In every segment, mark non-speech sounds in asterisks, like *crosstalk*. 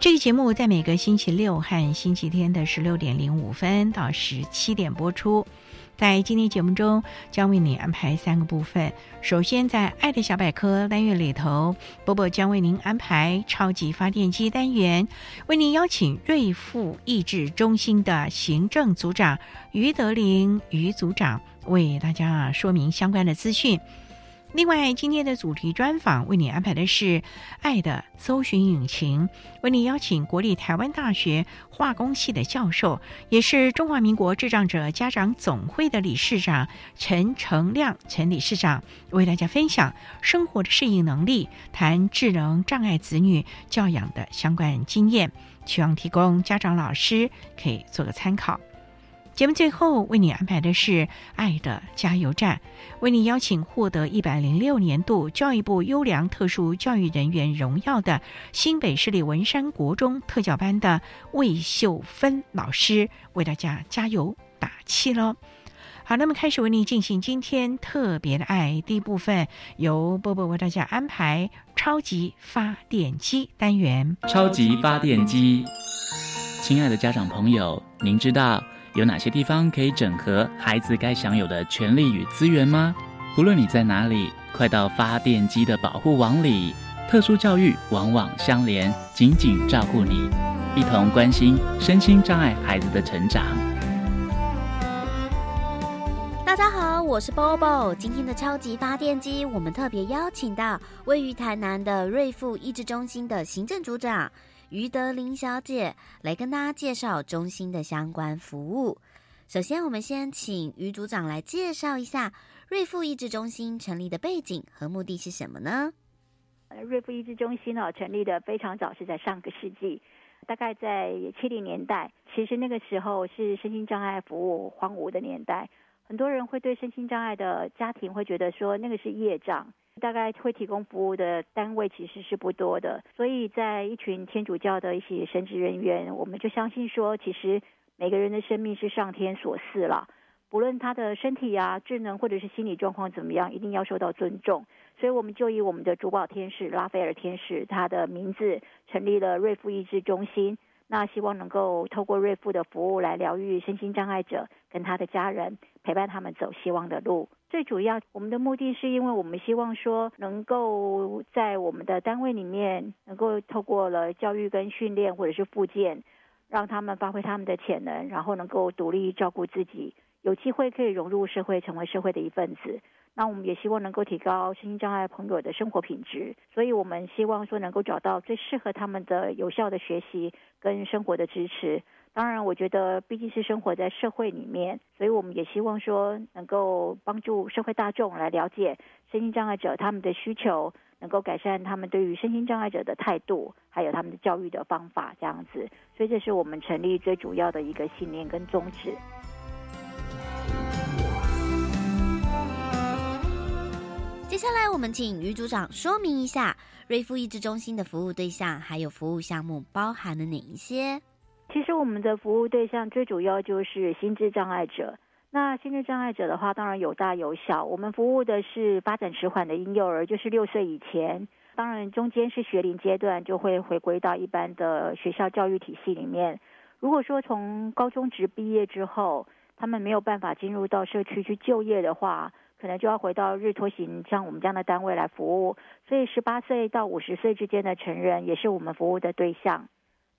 这个节目在每个星期六和星期天的十六点零五分到十七点播出。在今天节目中，将为你安排三个部分。首先，在“爱的小百科”单元里头，波波将为您安排“超级发电机”单元，为您邀请瑞富益智中心的行政组长于德林于组长为大家说明相关的资讯。另外，今天的主题专访为你安排的是“爱的搜寻引擎”，为你邀请国立台湾大学化工系的教授，也是中华民国智障者家长总会的理事长陈成亮陈理事长，为大家分享生活的适应能力，谈智能障碍子女教养的相关经验，希望提供家长老师可以做个参考。节目最后为你安排的是“爱的加油站”，为你邀请获得一百零六年度教育部优良特殊教育人员荣耀的新北市立文山国中特教班的魏秀芬老师，为大家加油打气喽！好，那么开始为你进行今天特别的爱第一部分，由波波为大家安排超级发电机单元。超级发电机，亲爱的家长朋友，您知道？有哪些地方可以整合孩子该享有的权利与资源吗？不论你在哪里，快到发电机的保护网里。特殊教育网网相连，紧紧照顾你，一同关心身心障碍孩子的成长。大家好，我是 Bobo。今天的超级发电机，我们特别邀请到位于台南的瑞富益智中心的行政组长。于德林小姐来跟大家介绍中心的相关服务。首先，我们先请于组长来介绍一下瑞富益智中心成立的背景和目的是什么呢？瑞富益智中心呢，成立的非常早，是在上个世纪，大概在七零年代。其实那个时候是身心障碍服务荒芜的年代，很多人会对身心障碍的家庭会觉得说那个是业障。大概会提供服务的单位其实是不多的，所以在一群天主教的一些神职人员，我们就相信说，其实每个人的生命是上天所赐了，不论他的身体啊、智能或者是心理状况怎么样，一定要受到尊重。所以我们就以我们的主保天使拉斐尔天使他的名字，成立了瑞富医治中心。那希望能够透过瑞富的服务来疗愈身心障碍者跟他的家人，陪伴他们走希望的路。最主要，我们的目的是因为我们希望说，能够在我们的单位里面，能够透过了教育跟训练或者是复健，让他们发挥他们的潜能，然后能够独立照顾自己，有机会可以融入社会，成为社会的一份子。那我们也希望能够提高身心障碍朋友的生活品质，所以我们希望说能够找到最适合他们的有效的学习跟生活的支持。当然，我觉得毕竟是生活在社会里面，所以我们也希望说能够帮助社会大众来了解身心障碍者他们的需求，能够改善他们对于身心障碍者的态度，还有他们的教育的方法这样子。所以这是我们成立最主要的一个信念跟宗旨。接下来，我们请于组长说明一下瑞富益智中心的服务对象还有服务项目包含了哪一些。其实我们的服务对象最主要就是心智障碍者。那心智障碍者的话，当然有大有小。我们服务的是发展迟缓的婴幼儿，就是六岁以前。当然，中间是学龄阶段，就会回归到一般的学校教育体系里面。如果说从高中职毕业之后，他们没有办法进入到社区去就业的话，可能就要回到日托型像我们这样的单位来服务。所以，十八岁到五十岁之间的成人也是我们服务的对象。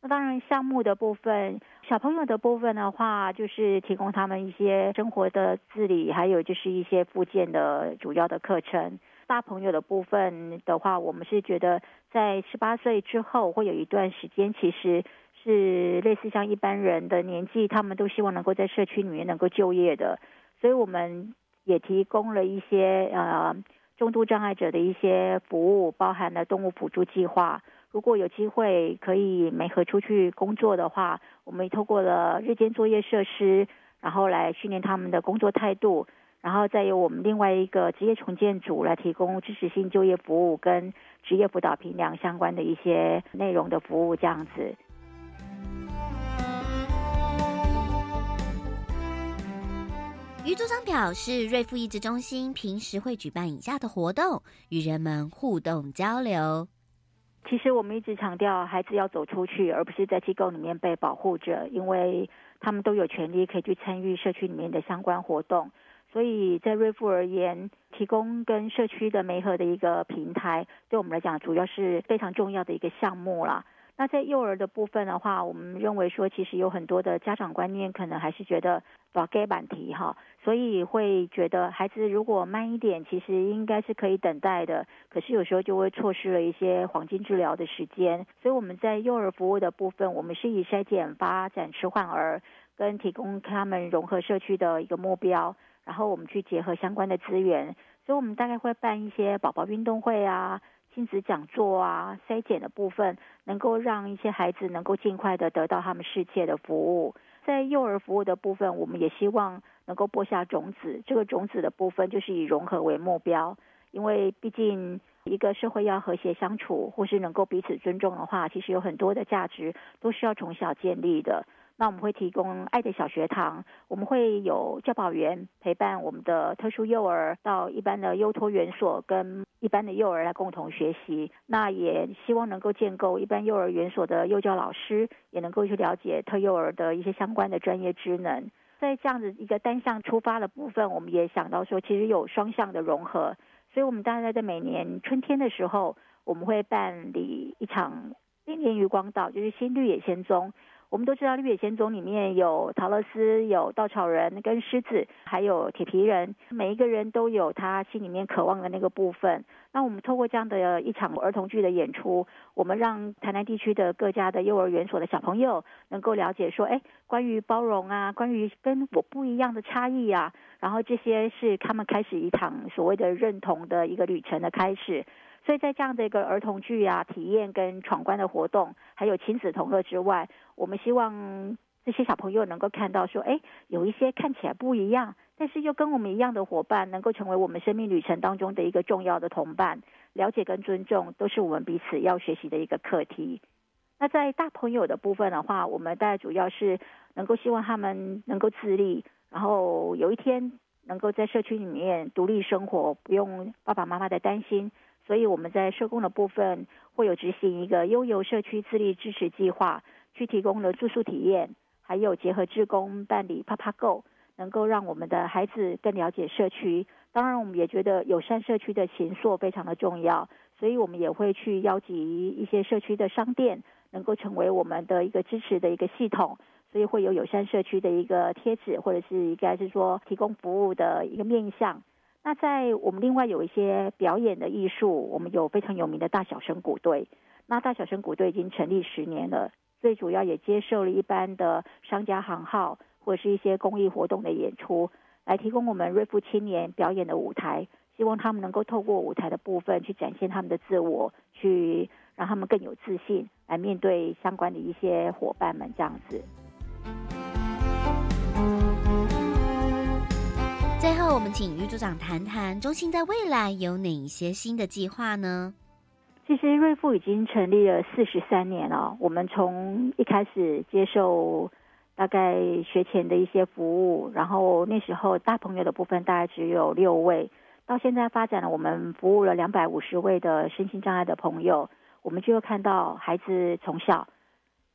那当然，项目的部分，小朋友的部分的话，就是提供他们一些生活的自理，还有就是一些附件的主要的课程。大朋友的部分的话，我们是觉得在十八岁之后会有一段时间，其实是类似像一般人的年纪，他们都希望能够在社区里面能够就业的，所以我们也提供了一些呃中度障碍者的一些服务，包含了动物辅助计划。如果有机会可以没合出去工作的话，我们透过了日间作业设施，然后来训练他们的工作态度，然后再由我们另外一个职业重建组来提供支持性就业服务跟职业辅导评量相关的一些内容的服务，这样子。余组长表示，瑞富益智中心平时会举办以下的活动，与人们互动交流。其实我们一直强调，孩子要走出去，而不是在机构里面被保护着，因为他们都有权利可以去参与社区里面的相关活动。所以在瑞富而言，提供跟社区的媒合的一个平台，对我们来讲，主要是非常重要的一个项目啦。那在幼儿的部分的话，我们认为说，其实有很多的家长观念可能还是觉得把给板题哈，所以会觉得孩子如果慢一点，其实应该是可以等待的。可是有时候就会错失了一些黄金治疗的时间。所以我们在幼儿服务的部分，我们是以筛检发展迟缓儿跟提供他们融合社区的一个目标，然后我们去结合相关的资源。所以我们大概会办一些宝宝运动会啊。亲子讲座啊，筛检的部分能够让一些孩子能够尽快的得到他们世界的服务。在幼儿服务的部分，我们也希望能够播下种子。这个种子的部分就是以融合为目标，因为毕竟一个社会要和谐相处，或是能够彼此尊重的话，其实有很多的价值都需要从小建立的。那我们会提供爱的小学堂，我们会有教保员陪伴我们的特殊幼儿到一般的幼托园所，跟一般的幼儿来共同学习。那也希望能够建构一般幼儿园所的幼教老师，也能够去了解特幼儿的一些相关的专业职能。在这样子一个单向出发的部分，我们也想到说，其实有双向的融合。所以，我们大概在每年春天的时候，我们会办理一场恋恋于光岛，就是新绿野仙踪。我们都知道《绿野仙踪》里面有陶乐斯、有稻草人跟狮子，还有铁皮人，每一个人都有他心里面渴望的那个部分。那我们透过这样的一场儿童剧的演出，我们让台南地区的各家的幼儿园所的小朋友能够了解说，哎，关于包容啊，关于跟我不一样的差异啊，然后这些是他们开始一场所谓的认同的一个旅程的开始。所以在这样的一个儿童剧啊体验跟闯关的活动，还有亲子同乐之外，我们希望这些小朋友能够看到说，哎，有一些看起来不一样，但是又跟我们一样的伙伴，能够成为我们生命旅程当中的一个重要的同伴。了解跟尊重都是我们彼此要学习的一个课题。那在大朋友的部分的话，我们大概主要是能够希望他们能够自立，然后有一天能够在社区里面独立生活，不用爸爸妈妈的担心。所以我们在社工的部分会有执行一个悠游社区自立支持计划，去提供了住宿体验，还有结合志工办理啪啪购，能够让我们的孩子更了解社区。当然，我们也觉得友善社区的行塑非常的重要，所以我们也会去邀集一些社区的商店，能够成为我们的一个支持的一个系统。所以会有友善社区的一个贴纸，或者是应该是说提供服务的一个面向。那在我们另外有一些表演的艺术，我们有非常有名的大小声鼓队。那大小声鼓队已经成立十年了，最主要也接受了一般的商家行号或者是一些公益活动的演出，来提供我们瑞富青年表演的舞台。希望他们能够透过舞台的部分去展现他们的自我，去让他们更有自信，来面对相关的一些伙伴们这样子。最后，我们请于组长谈谈中心在未来有哪一些新的计划呢？其实瑞富已经成立了四十三年了。我们从一开始接受大概学前的一些服务，然后那时候大朋友的部分大概只有六位，到现在发展了，我们服务了两百五十位的身心障碍的朋友，我们就看到孩子从小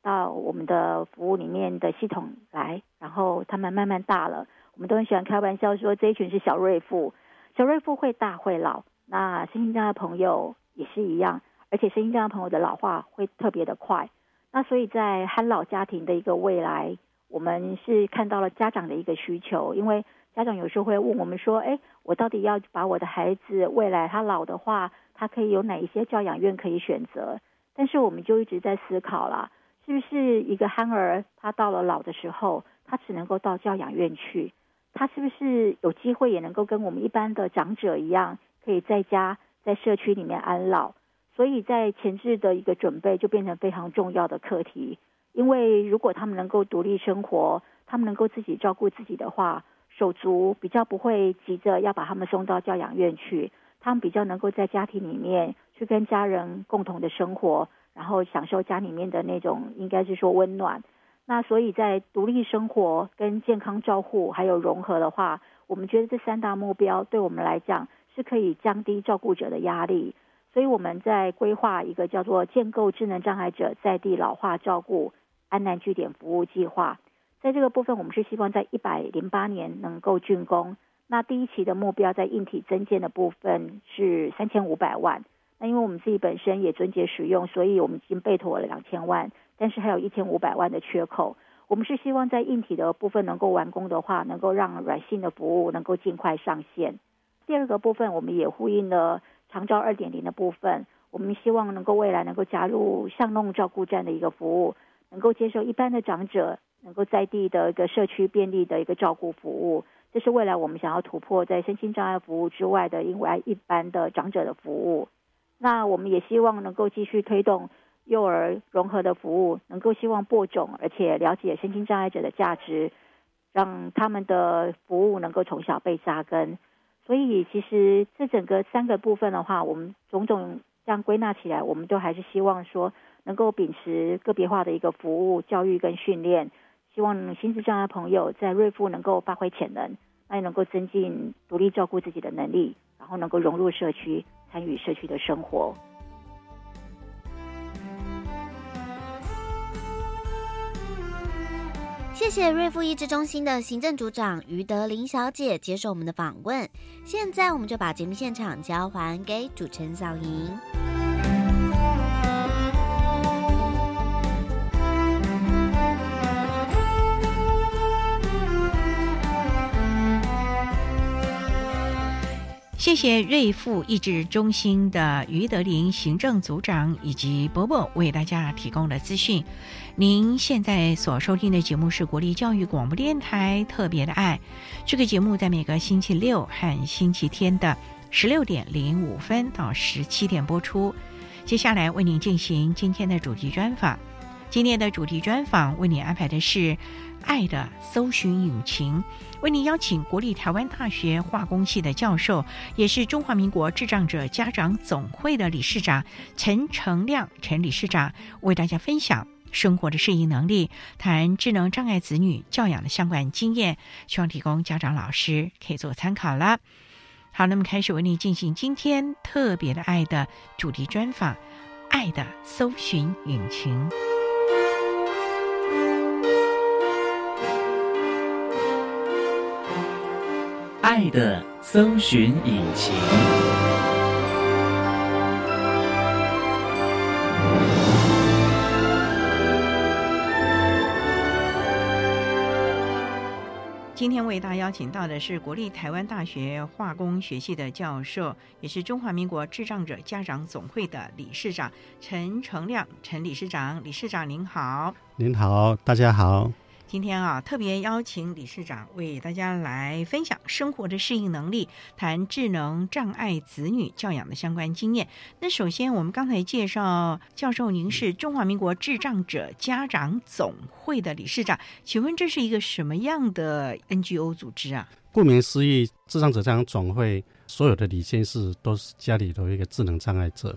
到我们的服务里面的系统来，然后他们慢慢大了，我们都很喜欢开玩笑说这一群是小瑞妇，小瑞妇会大会老，那身心障碍朋友也是一样，而且身心障碍朋友的老化会特别的快，那所以在憨老家庭的一个未来。我们是看到了家长的一个需求，因为家长有时候会问我们说：“哎，我到底要把我的孩子未来他老的话，他可以有哪一些教养院可以选择？”但是我们就一直在思考啦，是不是一个憨儿他到了老的时候，他只能够到教养院去？他是不是有机会也能够跟我们一般的长者一样，可以在家在社区里面安老？所以在前置的一个准备就变成非常重要的课题。因为如果他们能够独立生活，他们能够自己照顾自己的话，手足比较不会急着要把他们送到教养院去，他们比较能够在家庭里面去跟家人共同的生活，然后享受家里面的那种应该是说温暖。那所以在独立生活、跟健康照护还有融合的话，我们觉得这三大目标对我们来讲是可以降低照顾者的压力。所以我们在规划一个叫做建构智能障碍者在地老化照顾。安南据点服务计划，在这个部分，我们是希望在一百零八年能够竣工。那第一期的目标在硬体增建的部分是三千五百万。那因为我们自己本身也遵节使用，所以我们已经备妥了两千万，但是还有一千五百万的缺口。我们是希望在硬体的部分能够完工的话，能够让软性的服务能够尽快上线。第二个部分，我们也呼应了长照二点零的部分，我们希望能够未来能够加入巷弄照顾站的一个服务。能够接受一般的长者，能够在地的一个社区便利的一个照顾服务，这是未来我们想要突破在身心障碍服务之外的，因为一般的长者的服务。那我们也希望能够继续推动幼儿融合的服务，能够希望播种，而且了解身心障碍者的价值，让他们的服务能够从小被扎根。所以，其实这整个三个部分的话，我们种种这样归纳起来，我们都还是希望说。能够秉持个别化的一个服务、教育跟训练，希望心智障碍朋友在瑞富能够发挥潜能，那也能够增进独立照顾自己的能力，然后能够融入社区，参与社区的生活。谢谢瑞富益智中心的行政组长于德林小姐接受我们的访问。现在我们就把节目现场交还给主持人小莹。谢谢瑞富益智中心的于德林行政组长以及伯伯为大家提供的资讯。您现在所收听的节目是国立教育广播电台特别的爱，这个节目在每个星期六和星期天的十六点零五分到十七点播出。接下来为您进行今天的主题专访。今天的主题专访为您安排的是。爱的搜寻引擎，为您邀请国立台湾大学化工系的教授，也是中华民国智障者家长总会的理事长陈成亮陈理事长，为大家分享生活的适应能力，谈智能障碍子女教养的相关经验，希望提供家长老师可以做参考了。好，那么开始为您进行今天特别的爱的主题专访，爱的搜寻引擎。爱的搜寻引擎。今天为大家邀请到的是国立台湾大学化工学系的教授，也是中华民国智障者家长总会的理事长陈成亮陈理事长。理事长您好，您好，大家好。今天啊，特别邀请理事长为大家来分享生活的适应能力，谈智能障碍子女教养的相关经验。那首先，我们刚才介绍教授，您是中华民国智障者家长总会的理事长，请问这是一个什么样的 NGO 组织啊？顾名思义，智障者家长总会所有的理监事都是家里头一个智能障碍者，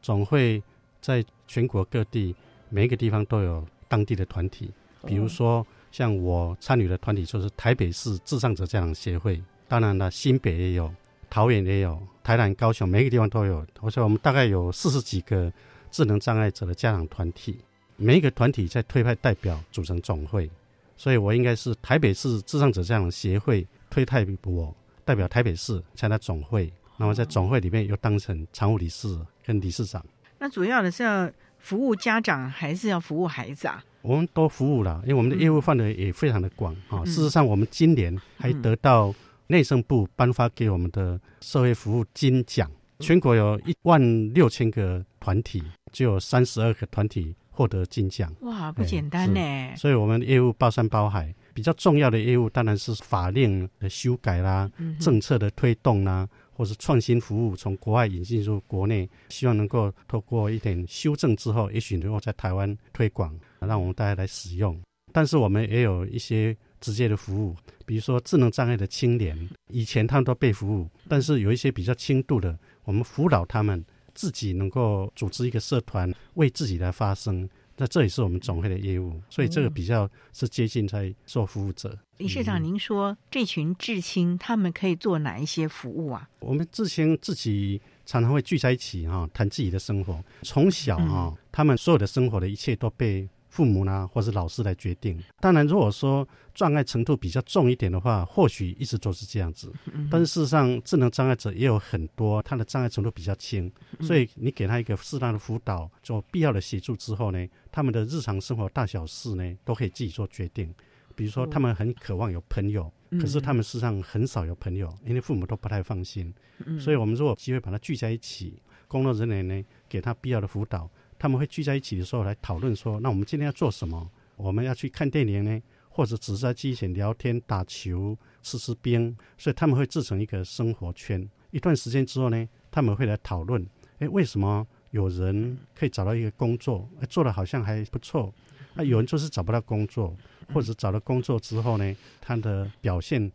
总会在全国各地每一个地方都有当地的团体。比如说，像我参与的团体就是台北市智障者家长协会，当然了，新北也有，桃园也有，台南、高雄每个地方都有。我说我们大概有四十几个智能障碍者的家长团体，每一个团体在推派代表组成总会，所以我应该是台北市智障者家长协会推派我代表台北市参加总会，那么在总会里面又当成常务理事跟理事长。那主要的是要服务家长，还是要服务孩子啊？我们都服务了，因为我们的业务范围也非常的广啊。事实上，我们今年还得到内政部颁发给我们的社会服务金奖。全国有一万六千个团体，就有三十二个团体获得金奖。哇，不简单呢！所以，我们业务包山包海。比较重要的业务当然是法令的修改啦，政策的推动啦。或是创新服务从国外引进入国内，希望能够透过一点修正之后，也许能够在台湾推广，让我们大家来使用。但是我们也有一些直接的服务，比如说智能障碍的青年，以前他们都被服务，但是有一些比较轻度的，我们辅导他们自己能够组织一个社团，为自己来发声。那这也是我们总会的业务，所以这个比较是接近在做服务者。嗯、李社长，您说这群至亲他们可以做哪一些服务啊？我们至亲自己常常会聚在一起哈，谈自己的生活。从小哈，他们所有的生活的一切都被。父母呢，或是老师来决定。当然，如果说障碍程度比较重一点的话，或许一直都是这样子。但是事实上，智能障碍者也有很多，他的障碍程度比较轻，所以你给他一个适当的辅导，做必要的协助之后呢，他们的日常生活大小事呢，都可以自己做决定。比如说，他们很渴望有朋友，可是他们事实上很少有朋友，因为父母都不太放心。所以我们如果机会把他聚在一起，工作人员呢，给他必要的辅导。他们会聚在一起的时候来讨论说：“那我们今天要做什么？我们要去看电影呢，或者只是在机前聊天、打球、吃吃冰。”所以他们会制成一个生活圈。一段时间之后呢，他们会来讨论：“哎，为什么有人可以找到一个工作，做的好像还不错？那有人就是找不到工作，或者找到工作之后呢，他的表现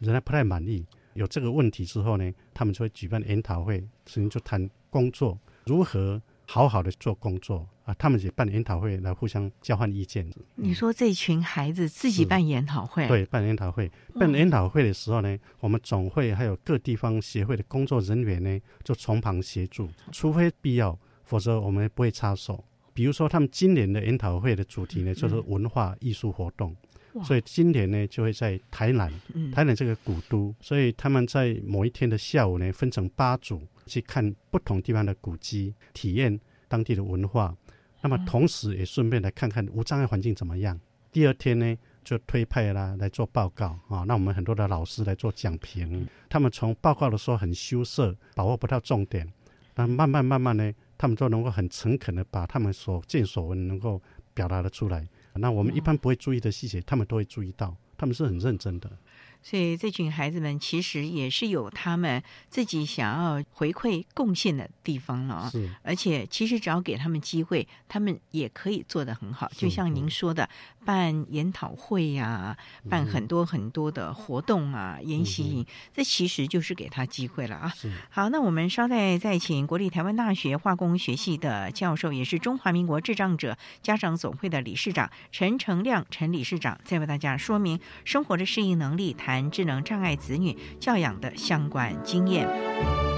仍然不太满意。有这个问题之后呢，他们就会举办研讨会，甚至就谈工作如何。”好好的做工作啊，他们也办研讨会来互相交换意见。你说这群孩子自己办研讨会？对，办研讨会。办研讨会的时候呢，我们总会还有各地方协会的工作人员呢，就从旁协助，除非必要，否则我们不会插手。比如说，他们今年的研讨会的主题呢，就是文化艺术活动，所以今年呢就会在台南，台南这个古都，所以他们在某一天的下午呢，分成八组。去看不同地方的古迹，体验当地的文化，那么同时也顺便来看看无障碍环境怎么样。第二天呢，就推派啦来做报告啊，那我们很多的老师来做讲评。他们从报告的时候很羞涩，把握不到重点，那慢慢慢慢呢，他们就能够很诚恳的把他们所见所闻能够表达的出来。那我们一般不会注意的细节，他们都会注意到，他们是很认真的。所以这群孩子们其实也是有他们自己想要回馈贡献的地方了啊！而且其实只要给他们机会，他们也可以做得很好。就像您说的，办研讨会呀，办很多很多的活动啊，研习营，这其实就是给他机会了啊！好，那我们稍待再请国立台湾大学化工学系的教授，也是中华民国智障者家长总会的理事长陈成亮陈理事长，再为大家说明生活的适应能力。谈智能障碍子女教养的相关经验。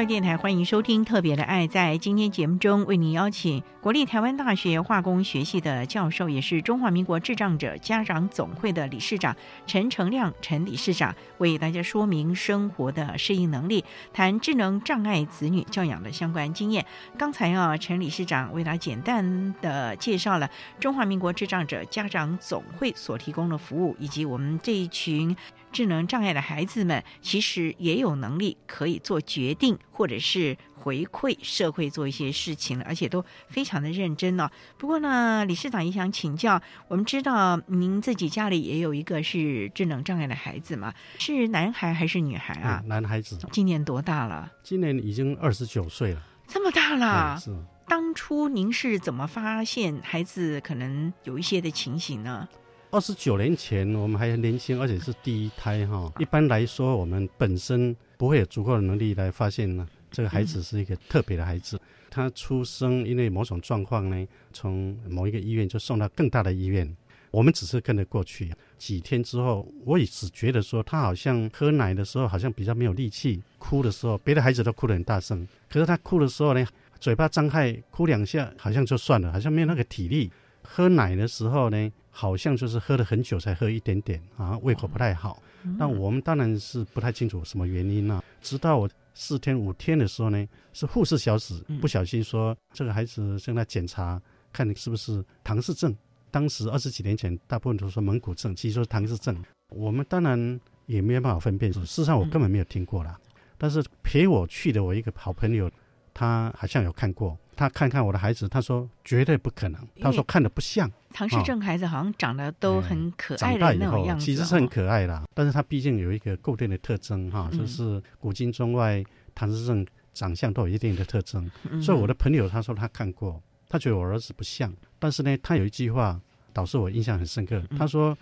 教育电台欢迎收听《特别的爱》。在今天节目中，为您邀请国立台湾大学化工学系的教授，也是中华民国智障者家长总会的理事长陈成亮陈理事长，为大家说明生活的适应能力，谈智能障碍子女教养的相关经验。刚才啊，陈理事长为大家简单的介绍了中华民国智障者家长总会所提供的服务，以及我们这一群。智能障碍的孩子们，其实也有能力可以做决定，或者是回馈社会做一些事情了，而且都非常的认真呢、不过呢，理事长也想请教，我们知道您自己家里也有一个是智能障碍的孩子嘛，是男孩还是女孩啊嗯？男孩子今年多大了？今年已经二十九岁了，这么大了嗯，是当初您是怎么发现孩子可能有一些的情形呢？二十九年前，我们还很年轻，而且是第一胎哈。一般来说，我们本身不会有足够的能力来发现呢，这个孩子是一个特别的孩子。他出生因为某种状况呢，从某一个医院就送到更大的医院，我们只是跟着过去。几天之后，我也只觉得说他好像喝奶的时候好像比较没有力气，哭的时候别的孩子都哭得很大声，可是他哭的时候呢，嘴巴张开哭两下，好像就算了，好像没有那个体力。喝奶的时候呢，好像就是喝了很久才喝一点点啊，胃口不太好。那我们当然是不太清楚什么原因啊。直到我四天五天的时候呢，是护士小史不小心说这个孩子正在检查，看你是不是唐氏症。当时二十几年前，大部分都说蒙古症，其实说唐氏症。我们当然也没有办法分辨，事实上我根本没有听过啦。但是陪我去的我一个好朋友，他好像有看过，他看看我的孩子，他说绝对不可能，他说看的不像。唐氏症孩子好像长得都很可爱的那种样子、哦，其实是很可爱啦，但是他毕竟有一个固定的特征哈，嗯。就是古今中外唐氏症长相都有一定的特征。嗯。所以我的朋友他说他看过，他觉得我儿子不像，但是呢，他有一句话导致我印象很深刻，嗯。他说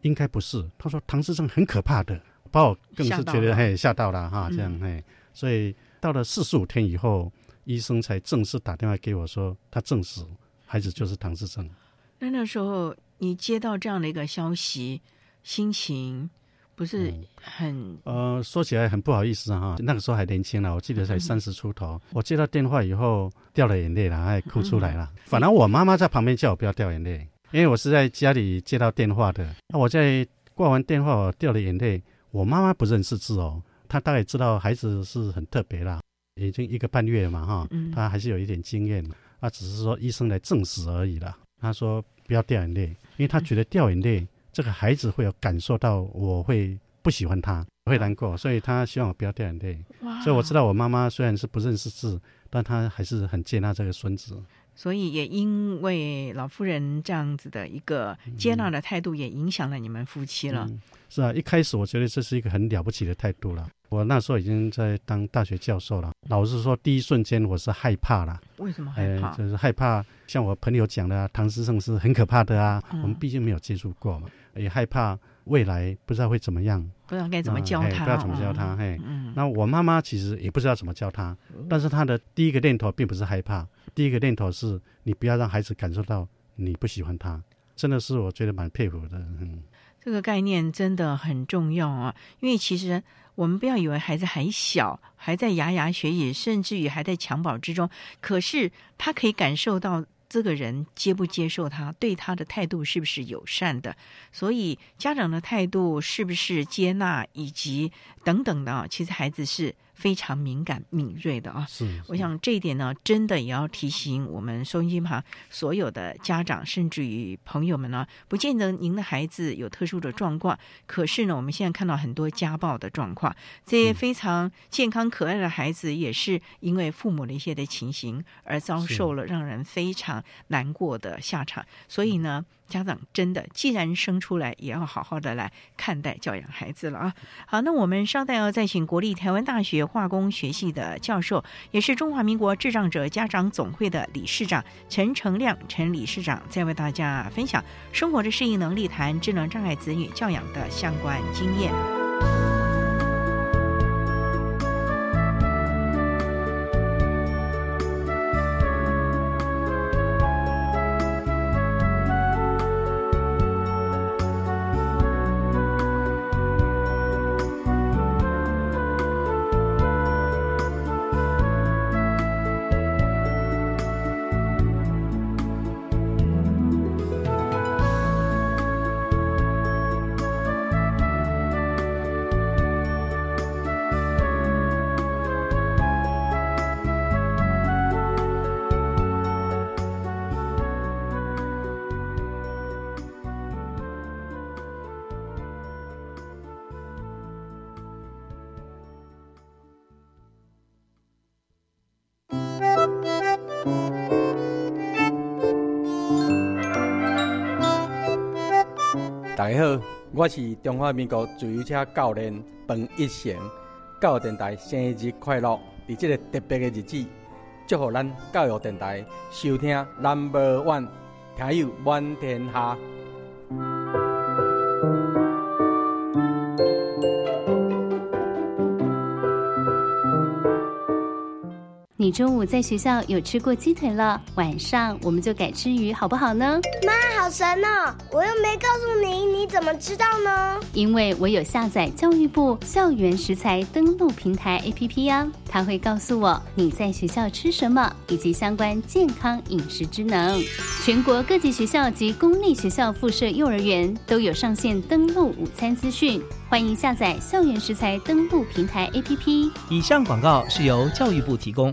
应该不是，他说唐氏症很可怕的，把我更是觉得吓到了。嘿吓到了哈，嗯这样嘿，所以到了四十五天以后，医生才正式打电话给我说，他证实孩子就是唐氏症。那那时候你接到这样的一个消息，心情不是嗯很呃，说起来很不好意思哈，那个时候还年轻了，我记得才三十出头。我接到电话以后掉了眼泪了，还哭出来了。反而我妈妈在旁边叫我不要掉眼泪，因为我是在家里接到电话的。那我在挂完电话，我掉了眼泪。我妈妈不认识字哦，她大概知道孩子是很特别啦，已经一个半月了嘛哈，嗯她还是有一点经验。他只是说医生来证实而已啦。他说不要掉眼泪，因为他觉得掉眼泪，这个孩子会有感受到我会不喜欢他，会难过，所以他希望我不要掉眼泪。所以我知道我妈妈虽然是不认识字，但她还是很接纳这个孙子。所以也因为老夫人这样子的一个接纳的态度，也影响了你们夫妻了。嗯是啊，一开始我觉得这是一个很了不起的态度了。我那时候已经在当大学教授了，老实说，第一瞬间我是害怕了，为什么害怕？就是害怕，像我朋友讲的、啊，唐诗圣是很可怕的啊，嗯我们毕竟没有接触过嘛，也害怕未来不知道会怎么样，不知道该怎么嗯教他，嘿不知道怎么教他，嘿。嗯，那我妈妈其实也不知道怎么教他，但是她的第一个念头并不是害怕，第一个念头是你不要让孩子感受到你不喜欢他，真的是我觉得蛮佩服的。嗯，这个概念真的很重要啊，因为其实我们不要以为孩子还小，还在牙牙学语，甚至于还在襁褓之中，可是他可以感受到。这个人接不接受他，对他的态度是不是友善的？所以家长的态度是不是接纳，以及等等的，其实孩子是非常敏感敏锐的啊。是，我想这一点呢，真的也要提醒我们收音机旁所有的家长，甚至于朋友们呢，不见得您的孩子有特殊的状况，可是呢，我们现在看到很多家暴的状况，这些非常健康可爱的孩子，也是因为父母的一些的情形而遭受了让人非常难过的下场，所以呢。家长真的，既然生出来，也要好好的来看待教养孩子了啊！好，那我们稍待要再请国立台湾大学化工学系的教授，也是中华民国智障者家长总会的理事长陈成亮陈理事长，再为大家分享生活的适应能力，谈智能障碍子女教养的相关经验。我是中华民国自由车教练彭一成。教育电台生日快乐！在这个特别的日子，祝福咱教育电台收听南无万听友满天下。你中午在学校有吃过鸡腿了，晚上我们就改吃鱼，好不好呢？妈，好神哦！我又没告诉你，你怎么知道呢？因为我有下载教育部校园食材登录平台 APP 呀，它会告诉我你在学校吃什么，以及相关健康饮食职能。全国各级学校及公立学校附设幼儿园都有上线登录午餐资讯，欢迎下载校园食材登录平台 APP。以上广告是由教育部提供。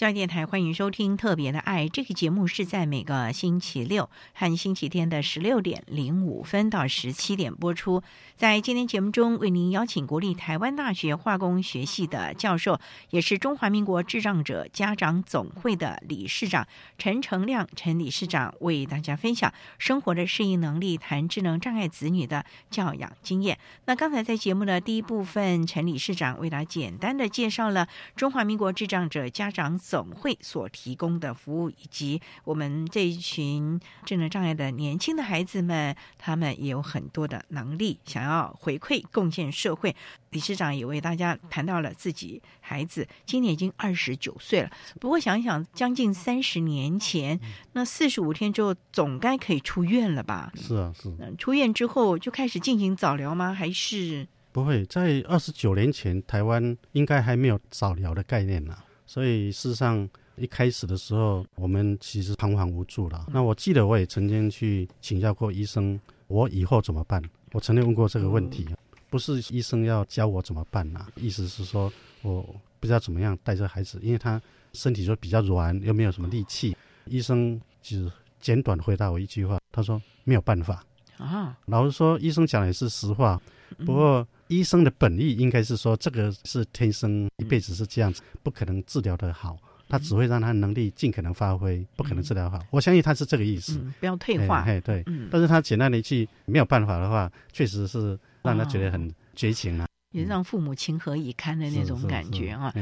教育电台欢迎收听《特别的爱》这个节目，是在每个星期六和星期天的十六点零五分到十七点播出。在今天节目中，为您邀请国立台湾大学化工学系的教授，也是中华民国智障者家长总会的理事长陈成亮陈理事长，为大家分享生活的适应能力，谈智能障碍子女的教养经验。那刚才在节目的第一部分，陈理事长为大家简单的介绍了中华民国智障者家长。总会所提供的服务，以及我们这一群智能障碍的年轻的孩子们，他们也有很多的能力，想要回馈贡献社会。理事长也为大家谈到了自己孩子今年已经二十九岁了，不过想想将近三十年前，那四十五天之后总该可以出院了吧？是啊，是。出院之后就开始进行早疗吗？还是不会？在二十九年前，台湾应该还没有早疗的概念呢。所以事实上，一开始的时候，我们其实彷徨无助了。那我记得我也曾经去请教过医生，我以后怎么办？我曾经问过这个问题，不是医生要教我怎么办呐，意思是说我不知道怎么样带着孩子，因为他身体就比较软，又没有什么力气。医生只简短回答我一句话，他说没有办法啊。老实说，医生讲的也是实话，不过。医生的本意应该是说，这个是天生一辈子是这样子，不可能治疗的好，他只会让他能力尽可能发挥，不可能治疗好。我相信他是这个意思，不要退化。哎，对，但是他简单的一句没有办法的话，确实是让他觉得很绝情了。也让父母情何以堪的那种感觉啊！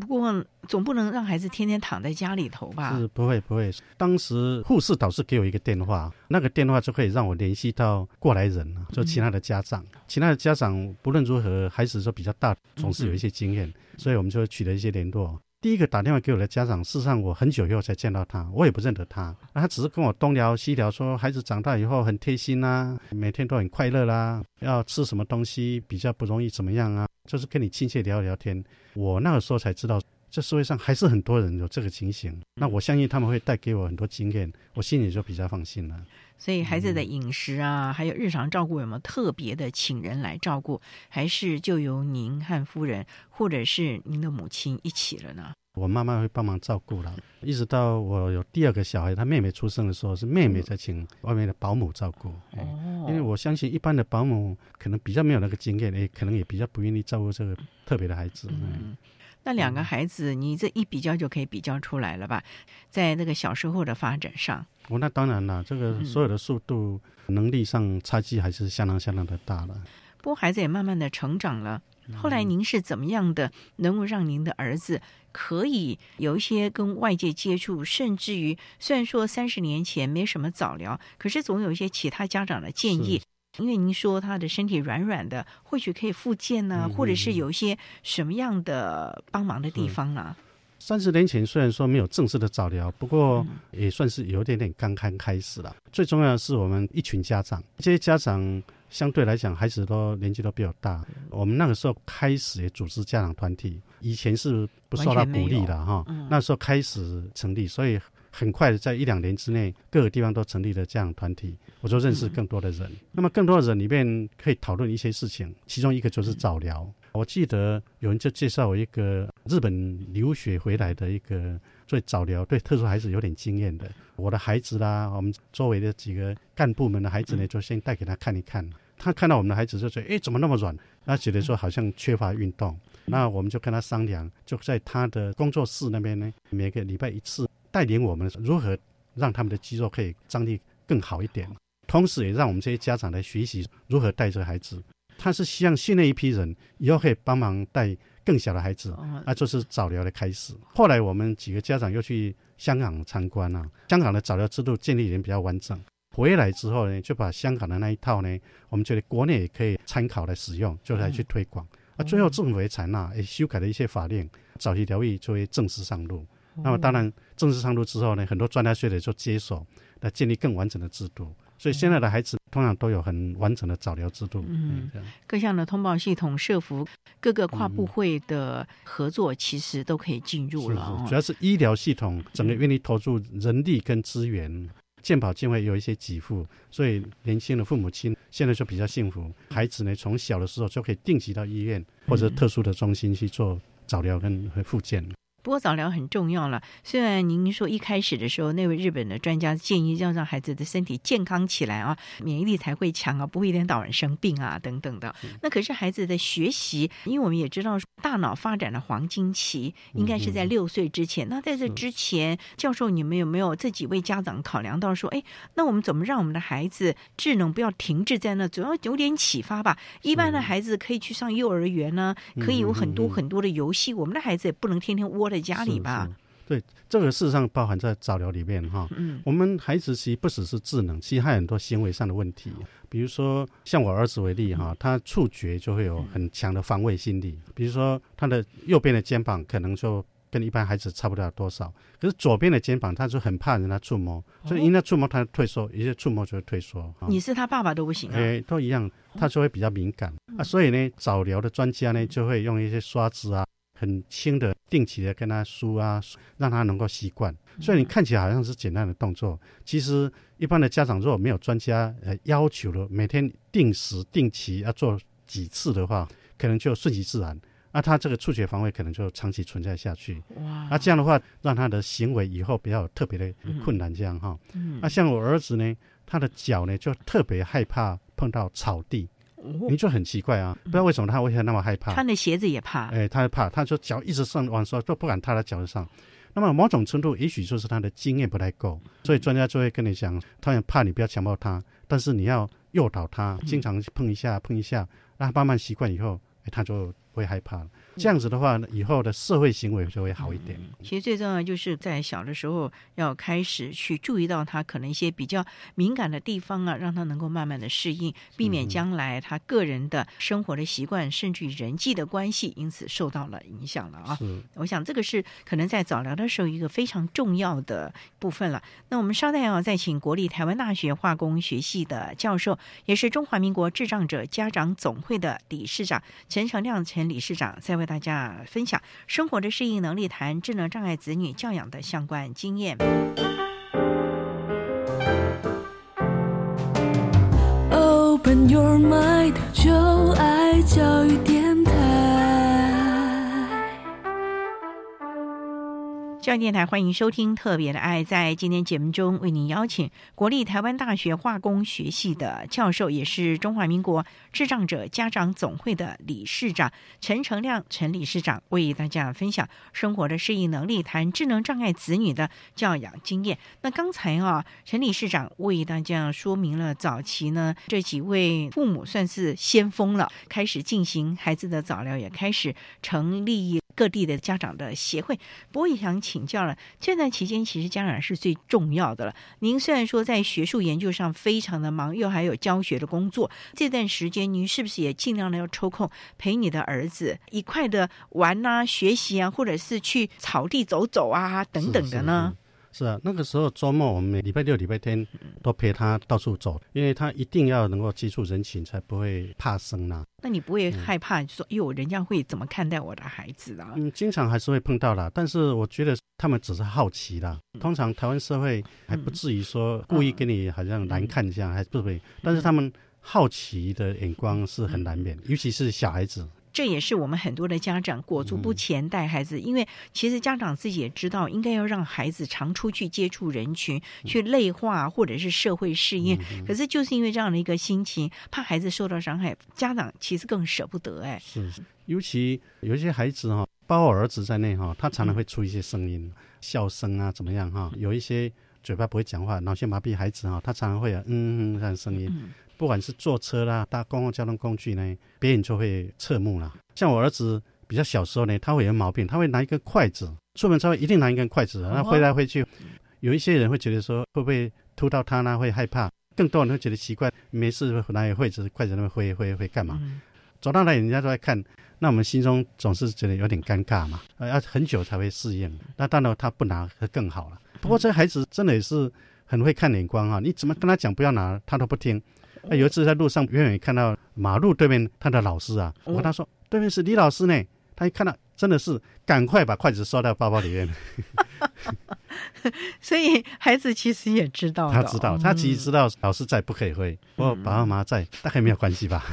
不过总不能让孩子天天躺在家里头吧？是不会不会。当时护士导师给我一个电话，那个电话就可以让我联系到过来人了，就其他的家长。其他的家长不论如何，孩子说比较大，总是有一些经验，所以我们就取得一些联络。第一个打电话给我的家长，事实上我很久以后才见到他，我也不认得他，他只是跟我东聊西聊，说孩子长大以后很贴心啦，每天都很快乐啦，要吃什么东西比较不容易怎么样啊，就是跟你亲切聊聊天。我那个时候才知道，这社会上还是很多人有这个情形。那我相信他们会带给我很多经验，我心里就比较放心了。所以孩子的饮食啊，还有日常照顾，有没有特别的请人来照顾，还是就由您和夫人或者是您的母亲一起了呢？我妈妈会帮忙照顾了。一直到我有第二个小孩，他妹妹出生的时候，是妹妹在请外面的保姆照顾。哦，因为我相信一般的保姆可能比较没有那个经验，也可能也比较不愿意照顾这个特别的孩子。嗯，那两个孩子，你这一比较就可以比较出来了吧？在那个小时候的发展上，哦，那当然了，这个所有的速度、能力上差距还是相当相当的大了。不过孩子也慢慢的成长了。后来您是怎么样的，能够让您的儿子可以有一些跟外界接触，甚至于虽然说三十年前没什么早疗，可是总有一些其他家长的建议，因为您说他的身体软软的，或许可以复健呢，或者是有一些什么样的帮忙的地方呢？三十年前虽然说没有正式的早疗，不过也算是有点点刚刚开始了。最重要的是我们一群家长，这些家长。相对来讲，孩子都年纪都比较大。我们那个时候开始也组织家长团体，以前是不受到鼓励的哈。那时候开始成立，所以很快的在一两年之内，各个地方都成立了这样团体，我就认识更多的人。那么更多的人里面可以讨论一些事情，其中一个就是早疗。我记得有人就介绍我一个日本留学回来的一个做早疗对特殊孩子有点经验的，我的孩子啦，我们周围的几个干部们的孩子呢，就先带给他看一看。他看到我们的孩子就说：“哎，怎么那么软？”他觉得说好像缺乏运动。那我们就跟他商量，就在他的工作室那边呢，每个礼拜一次带领我们如何让他们的肌肉可以张力更好一点，同时也让我们这些家长来学习如何带这个孩子。他是希望训练一批人，以后可以帮忙带更小的孩子，那就是早疗的开始。后来我们几个家长又去香港参观了，香港的早疗制度建立已经比较完整。回来之后呢，就把香港的那一套呢，我们觉得国内也可以参考来使用，就来去推广。啊，最后政府也采纳，也，修改了一些法令，早期疗愈作为正式上路。那么当然，正式上路之后呢，很多专家学者就接手，来建立更完整的制度。所以现在的孩子通常都有很完整的早疗制度。嗯，各项的通报系统、社服、各个跨部会的合作，其实都可以进入了。主要是医疗系统整个愿意投入人力跟资源。健保健会有一些给付，所以年轻的父母亲现在就比较幸福。孩子呢，从小的时候就可以定期到医院或者特殊的中心去做早疗跟复健。不过早疗很重要了。虽然您说一开始的时候，那位日本的专家建议要让孩子的身体健康起来啊，免疫力才会强啊，不会一天到晚生病啊等等的。那可是孩子的学习，因为我们也知道大脑发展的黄金期应该是在六岁之前。那在这之前，教授你们有没有这几位家长考量到说，哎，那我们怎么让我们的孩子智能不要停滞在那？总要有点启发吧。一般的孩子可以去上幼儿园呢，可以有很多很多的游戏。我们的孩子也不能天天窝。在家里吧，对，这个事实上包含在早疗里面哈。嗯，我们孩子其实不只是智能，其实还有很多行为上的问题。比如说，像我儿子为例哈，他触觉就会有很强的防卫心理。比如说，他的右边的肩膀可能就跟一般孩子差不了多少，可是左边的肩膀他就很怕人家触摸，所以因为触摸他退缩，一些触摸就会退缩。你是他爸爸都不行啊？哎，都一样，他就会比较敏感啊。所以呢，早疗的专家呢就会用一些刷子啊。很轻的，定期的跟他梳啊，让他能够习惯。所以你看起来好像是简单的动作，其实一般的家长如果没有专家呃要求的，每天定时定期要做几次的话，可能就顺其自然。那他这个触觉防卫可能就长期存在下去。哇！那这样的话，让他的行为以后不要特别的困难，这样哈。嗯。那像我儿子呢，他的脚呢就特别害怕碰到草地。你就很奇怪啊，不知道为什么他为什么那么害怕？穿的鞋子也怕。哎，他怕，他说脚一直上往说都不敢踏在脚上。那么某种程度，也许就是他的经验不太够，所以专家就会跟你讲，他也怕你不要强迫他，但是你要诱导他，经常碰一下碰一下，让他慢慢习惯以后，哎，他就会害怕了。这样子的话，以后的社会行为就会好一点。其实最重要就是在小的时候要开始去注意到他可能一些比较敏感的地方啊，让他能够慢慢的适应，避免将来他个人的生活的习惯甚至于人际的关系因此受到了影响了啊。我想这个是可能在早疗的时候一个非常重要的部分了。那我们稍待要再请国立台湾大学化工学系的教授，也是中华民国智障者家长总会的理事长陈成亮陈理事长在为大家分享生活的适应能力，谈智能障碍子女教养的相关经验。Open your mind，就爱教育教育电台欢迎收听《特别的爱》。在今天节目中，为您邀请国立台湾大学化工学系的教授，也是中华民国智障者家长总会的理事长陈成亮陈理事长，为大家分享生活的适应能力，谈智能障碍子女的教养经验。那刚才啊，陈理事长为大家说明了早期呢，这几位父母算是先锋了，开始进行孩子的早疗，也开始成立各地的家长的协会。不过也想请。请教了，这段期间其实家长是最重要的了。您虽然说在学术研究上非常的忙，又还有教学的工作，这段时间您是不是也尽量的要抽空陪你的儿子一块的玩啊、学习啊，或者是去草地走走啊等等的呢？啊，那个时候周末我们每礼拜六、礼拜天都陪他到处走，因为他一定要能够接触人群，才不会怕生呐。那你不会害怕说，哟，人家会怎么看待我的孩子啊？嗯，经常还是会碰到啦，但是我觉得他们只是好奇啦。通常台湾社会还不至于说故意给你好像难看一下，还不会。但是他们好奇的眼光是很难免，尤其是小孩子。这也是我们很多的家长裹足不前带孩子，因为其实家长自己也知道，应该要让孩子常出去接触人群，去内化或者是社会适应。可是就是因为这样的一个心情，怕孩子受到伤害，家长其实更舍不得哎。是，尤其有一些孩子哈，包括儿子在内哈，他常常会出一些声音，笑声啊怎么样哈？有一些嘴巴不会讲话，脑性麻痹孩子哈，他常常会有嗯嗯这样声音。不管是坐车啦，搭公共交通工具呢，别人就会侧目啦。像我儿子比较小时候呢，他会有毛病，他会拿一根筷子出门之后一定拿一根筷子，然后挥来挥去。有一些人会觉得说会不会突到他呢？会害怕。更多人会觉得奇怪，没事拿一个筷子筷子那么挥挥挥干嘛？走到那里人家都在看，那我们心中总是觉得有点尴尬嘛。要很久才会适应。那当然他不拿更好了。不过这孩子真的也是很会看眼光啊！你怎么跟他讲不要拿，他都不听。那有一次在路上远远看到马路对面他的老师啊，我跟他说对面是李老师呢，他一看到真的是赶快把筷子收到包包里面。*laughs* 所以孩子其实也知道，他知道，他其实知道老师在不可以挥，不过爸爸妈妈在大概没有关系吧。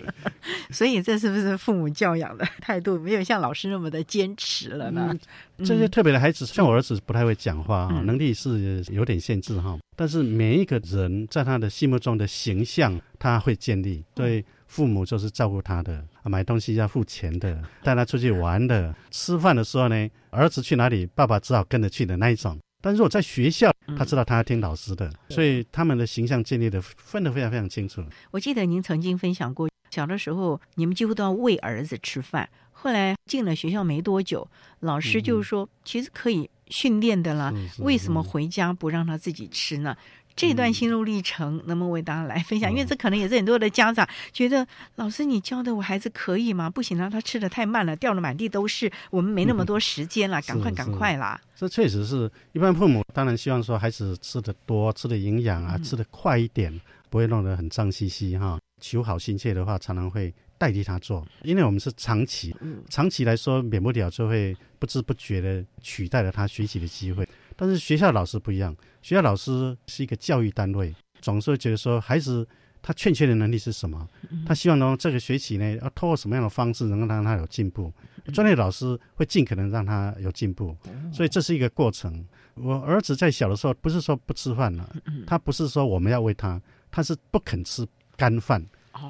*laughs* 所以这是不是父母教养的态度没有像老师那么的坚持了呢？这些特别的孩子，像我儿子不太会讲话啊，能力是有点限制哈。但是每一个人在他的心目中的形象，他会建立。对父母就是照顾他的，买东西要付钱的，带他出去玩的，吃饭的时候呢，儿子去哪里，爸爸只好跟着去的那一种。但如果在学校，他知道他要听老师的，所以他们的形象建立的分得非常非常清楚。我记得您曾经分享过，小的时候你们几乎都要喂儿子吃饭，后来进了学校没多久，老师就说其实可以训练的啦，为什么回家不让他自己吃呢？这段心路历程能不能为大家来分享？因为这可能也是很多的家长觉得，老师你教的我孩子可以吗？不行啊，他吃的太慢了，掉的满地都是。我们没那么多时间了，赶快赶快啦！这确实是一般父母当然希望说孩子吃的多，吃的营养啊，吃的快一点，不会弄得很脏兮兮哈。求好心切的话，常常会代替他做，因为我们是长期，长期来说免不了就会不知不觉的取代了他学习的机会。但是学校老师不一样，学校老师是一个教育单位，总是会觉得说孩子他欠缺的能力是什么，他希望呢这个学期呢要通过什么样的方式能够让他有进步。专业老师会尽可能让他有进步，所以这是一个过程。我儿子在小的时候不是说不吃饭了，他不是说我们要喂他，他是不肯吃干饭，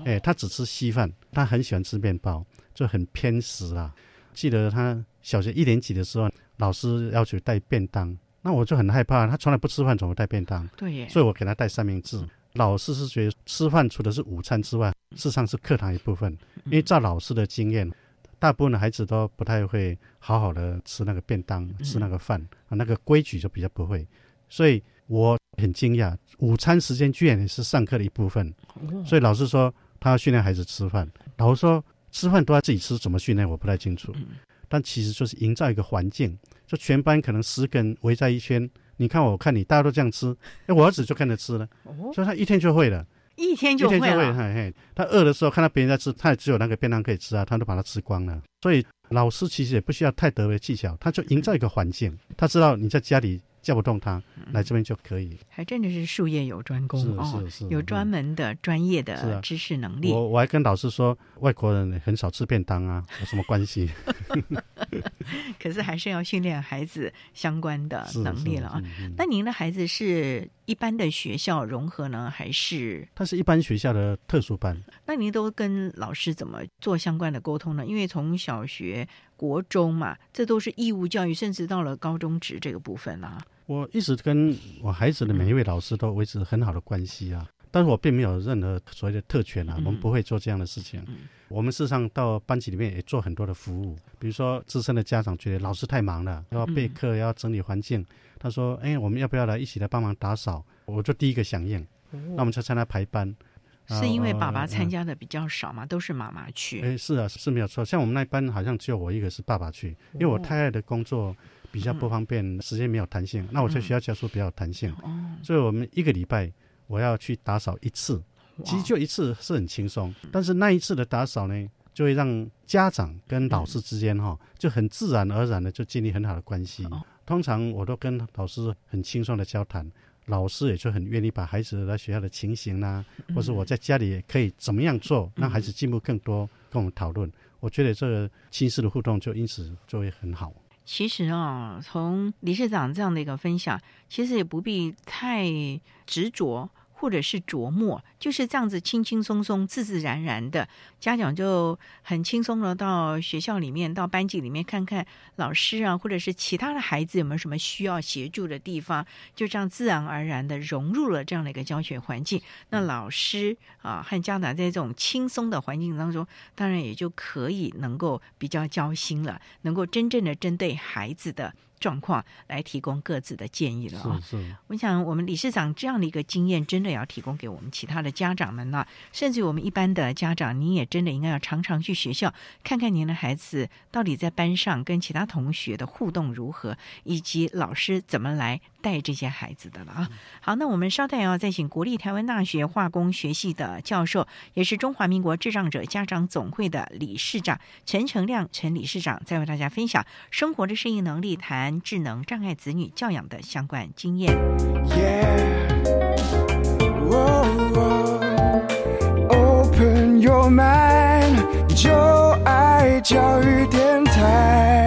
哎，他只吃稀饭，他很喜欢吃面包，就很偏食啊。记得他小学一年级的时候，老师要求带便当。那我就很害怕，他从来不吃饭，怎么带便当？对耶。所以我给他带三明治。老师是觉得吃饭除了是午餐之外，事实上是课堂一部分。因为照老师的经验，大部分的孩子都不太会好好的吃那个便当，吃那个饭啊，那个规矩就比较不会。所以我很惊讶，午餐时间居然也是上课的一部分。所以老师说他要训练孩子吃饭，老师说吃饭都要自己吃，怎么训练我不太清楚。但其实就是营造一个环境。就全班可能十个人围在一圈，你看我，看你，大家都这样吃，哎，我儿子就跟着吃了，所以他一天就会了，一天就会了，嘿嘿，他饿的时候看到别人在吃，他也只有那个便当可以吃啊，他都把它吃光了。所以老师其实也不需要太得为技巧，他就营造一个环境，他知道你在家里叫不动他，来这边就可以。还真的是术业有专攻是哦有专门的专业的知识能力。我我还跟老师说，外国人很少吃便当啊，*laughs* 有什么关系？*laughs* 可是还是要训练孩子相关的能力了啊。那您的孩子是一般的学校融合呢，还是？他是一般学校的特殊班，那您都跟老师怎么做相关的沟通呢？因为从小学、国中嘛，这都是义务教育，甚至到了高中职这个部分啊。我一直跟我孩子的每一位老师都维持很好的关系啊，但是我并没有任何所谓的特权啊，我们不会做这样的事情。我们事实上到班级里面也做很多的服务，比如说资深的家长觉得老师太忙了，要备课，要整理环境，他说：“哎，我们要不要来一起来帮忙打扫？”我就第一个响应，那我们就参加排班。是因为爸爸呃参加的比较少嘛，都是妈妈去。哎，是啊，是没有错。像我们那班好像只有我一个是爸爸去，因为我太太的工作比较不方便，时间没有弹性。那我在学校教书比较有弹性，所以我们一个礼拜我要去打扫一次，其实就一次是很轻松。但是那一次的打扫呢，就会让家长跟老师之间哈、就很自然而然的就建立很好的关系。通常我都跟老师很轻松的交谈。老师也就很愿意把孩子来学校的情形啦、或是我在家里也可以怎么样做，让孩子进步更多，跟我们讨论。我觉得这个亲子的互动就因此就会很好。其实啊，从理事长这样的一个分享，其实也不必太执着。或者是琢磨，就是这样子轻轻松松、自自然然的，家长就很轻松的到学校里面、到班级里面看看老师啊，或者是其他的孩子有没有什么需要协助的地方，就这样自然而然的融入了这样的一个教学环境。那老师啊和家长在这种轻松的环境当中，当然也就可以能够比较交心了，能够真正的针对孩子的。状况来提供各自的建议了啊、是是，我想我们理事长这样的一个经验，真的要提供给我们其他的家长们呢，甚至于我们一般的家长，您也真的应该要常常去学校看看您的孩子到底在班上跟其他同学的互动如何，以及老师怎么来带这些孩子的了啊。好，那我们稍待要再请国立台湾大学化工学系的教授，也是中华民国智障者家长总会的理事长陈成亮陈理事长，再为大家分享生活的适应能力，谈智能障碍子女教养的相关经验。就爱教育电台。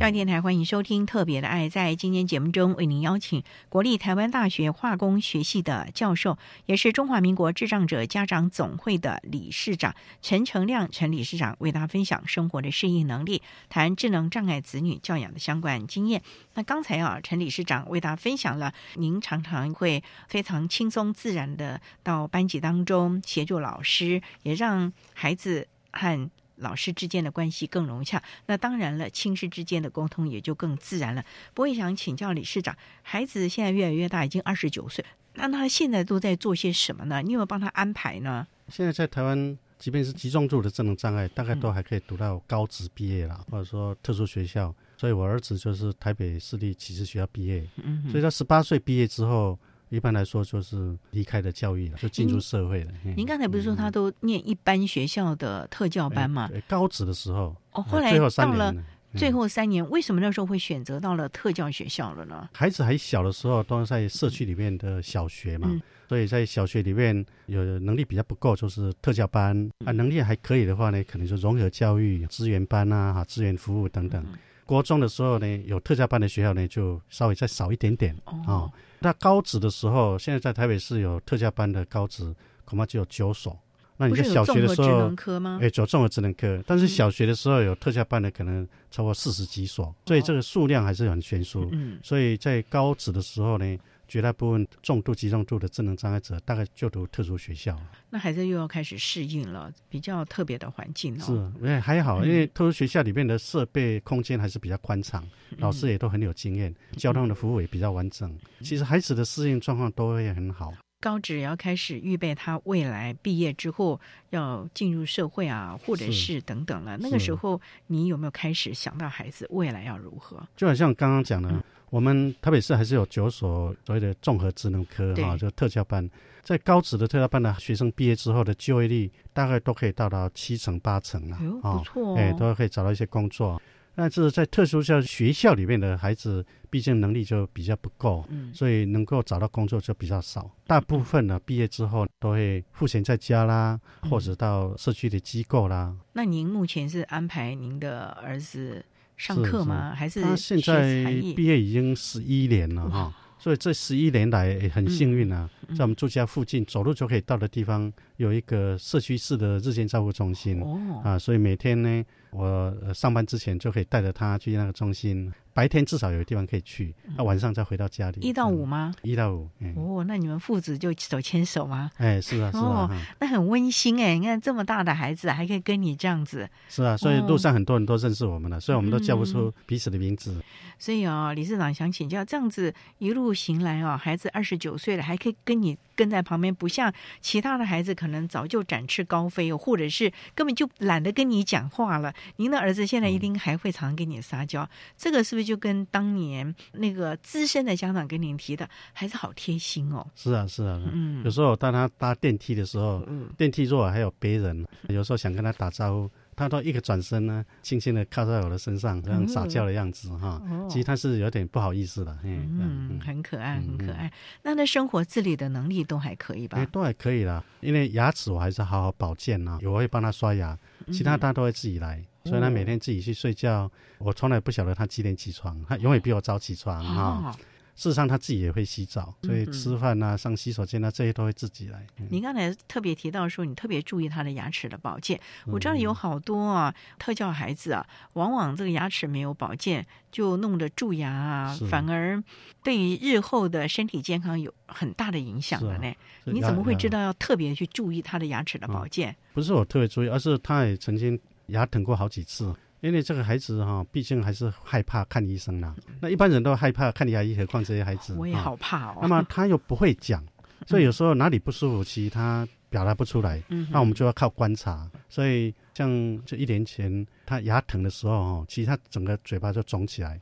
教育电台欢迎收听《特别的爱》。在今天节目中，为您邀请国立台湾大学化工学系的教授，也是中华民国智障者家长总会的理事长陈成亮陈理事长，为大家分享生活的适应能力，谈智能障碍子女教养的相关经验。那刚才啊，陈理事长为大家分享了，您常常会非常轻松自然的到班级当中协助老师，也让孩子和老师之间的关系更融洽，那当然了，亲师之间的沟通也就更自然了。不过也想请教理事长，孩子现在越来越大，已经二十九岁，那他现在都在做些什么呢？你有没有帮他安排呢？现在在台湾，即便是极重度的智能障碍，大概都还可以读到高职毕业了，或者说特殊学校。所以我儿子就是台北市立启智学校毕业，嗯所以他十八岁毕业之后，一般来说就是离开了教育了，就进入社会了。嗯您刚才不是说他都念一般学校的特教班吗？对高职的时候，哦，后来最后三到了最后三年，为什么那时候会选择到了特教学校了呢？孩子还小的时候，都是在社区里面的小学嘛，嗯所以在小学里面有能力比较不够，就是特教班啊；能力还可以的话呢，可能就融合教育、资源班啊、哈资源服务等等。国中的时候呢，有特教班的学校呢，就稍微再少一点点哦。那高职的时候，现在在台北市有特教班的高职，恐怕只有九所。那你在小学的时候综合职能科吗，哎，有综合职能科，但是小学的时候有特教班的，可能超过四十几所，所以这个数量还是很悬殊。嗯所以在高职的时候呢，绝大部分重度、极重度的智能障碍者，大概就读特殊学校。那孩子又要开始适应了比较特别的环境哦。是，因为还好，嗯因为特殊学校里面的设备空间还是比较宽敞，嗯老师也都很有经验，交通的服务也比较完整。其实孩子的适应状况都会很好。高职也要开始预备他未来毕业之后要进入社会啊，或者是是等等了。那个是时候，你有没有开始想到孩子未来要如何？就好像刚刚讲嗯的，我们台北市还是有九所所谓的综合职能科对哈，就特教班。在高职的特教班的学生毕业之后的就业率，大概都可以到达七成八成了哎呦，哦不错哦哎，都可以找到一些工作。但是在特殊教学校里面的孩子，毕竟能力就比较不够，嗯所以能够找到工作就比较少。大部分呢，毕业之后都会赋闲在家啦，或者到社区的机构啦。那您目前是安排您的儿子上课吗？是。还是他现在毕业已经十一年了哈，所以这十一年来也很幸运啊，嗯。在我们住家附近走路就可以到的地方，有一个社区式的日间照顾中心、哦。啊，所以每天呢，我呃上班之前就可以带着他去那个中心，白天至少有地方可以去，那、晚上再回到家里。嗯一到五吗？一到五，嗯，哦，那你们父子就手牵手吗？哎，是啊，是啊，哦，那很温馨哎！你看这么大的孩子还可以跟你这样子，是啊，所以路上很多人都认识我们了，所以我们都叫不嗯出彼此的名字。所以哦，理事长想请教，这样子一路行来哦，孩子二十九岁了，还可以跟你跟在旁边，不像其他的孩子可能早就展翅高飞哦，或者是根本就懒得跟你讲话了。您的儿子现在一定还会常跟你撒娇，这个是不是就跟当年那个资深的家长跟您提的，孩子好贴心哦？是啊，是啊，嗯有时候当他搭电梯的时候，嗯电梯如果还有别人，有时候想跟他打招呼，他都一个转身呢，轻轻的靠在我的身上，这样撒娇的样子哈。哦其实他是有点不好意思的，嗯，嗯，很可爱，很可嗯爱。那他生活自理的能力都还可以吧？哎，都还可以啦。因为牙齿我还是好好保健呐、我会帮他刷牙，其他他都会自己来，所以他每天自己去睡觉。我从来不晓得他几点起床，他永远比我早起床哈。哦事实上他自己也会洗澡，所以嗯吃饭啊、上洗手间啊这些都会自己来。嗯您刚才特别提到说，你特别注意他的牙齿的保健。我知道嗯有好多啊特教孩子啊，往往这个牙齿没有保健，就弄得蛀牙啊，反而对于日后的身体健康有很大的影响了呢。是你怎么会知道要特别去注意他的牙齿的保健？不是我特别注意，而是他也曾经牙疼过好几次。因为这个孩子哈、毕竟还是害怕看医生啦。那一般人都害怕看牙医，何况这些孩子？我也啊好怕哦。那么他又不会讲，所以有时候哪里不舒服，其实他表达不出来。嗯那我们就要靠观察。所以像这一年前他牙疼的时候哦，其实他整个嘴巴就肿起来。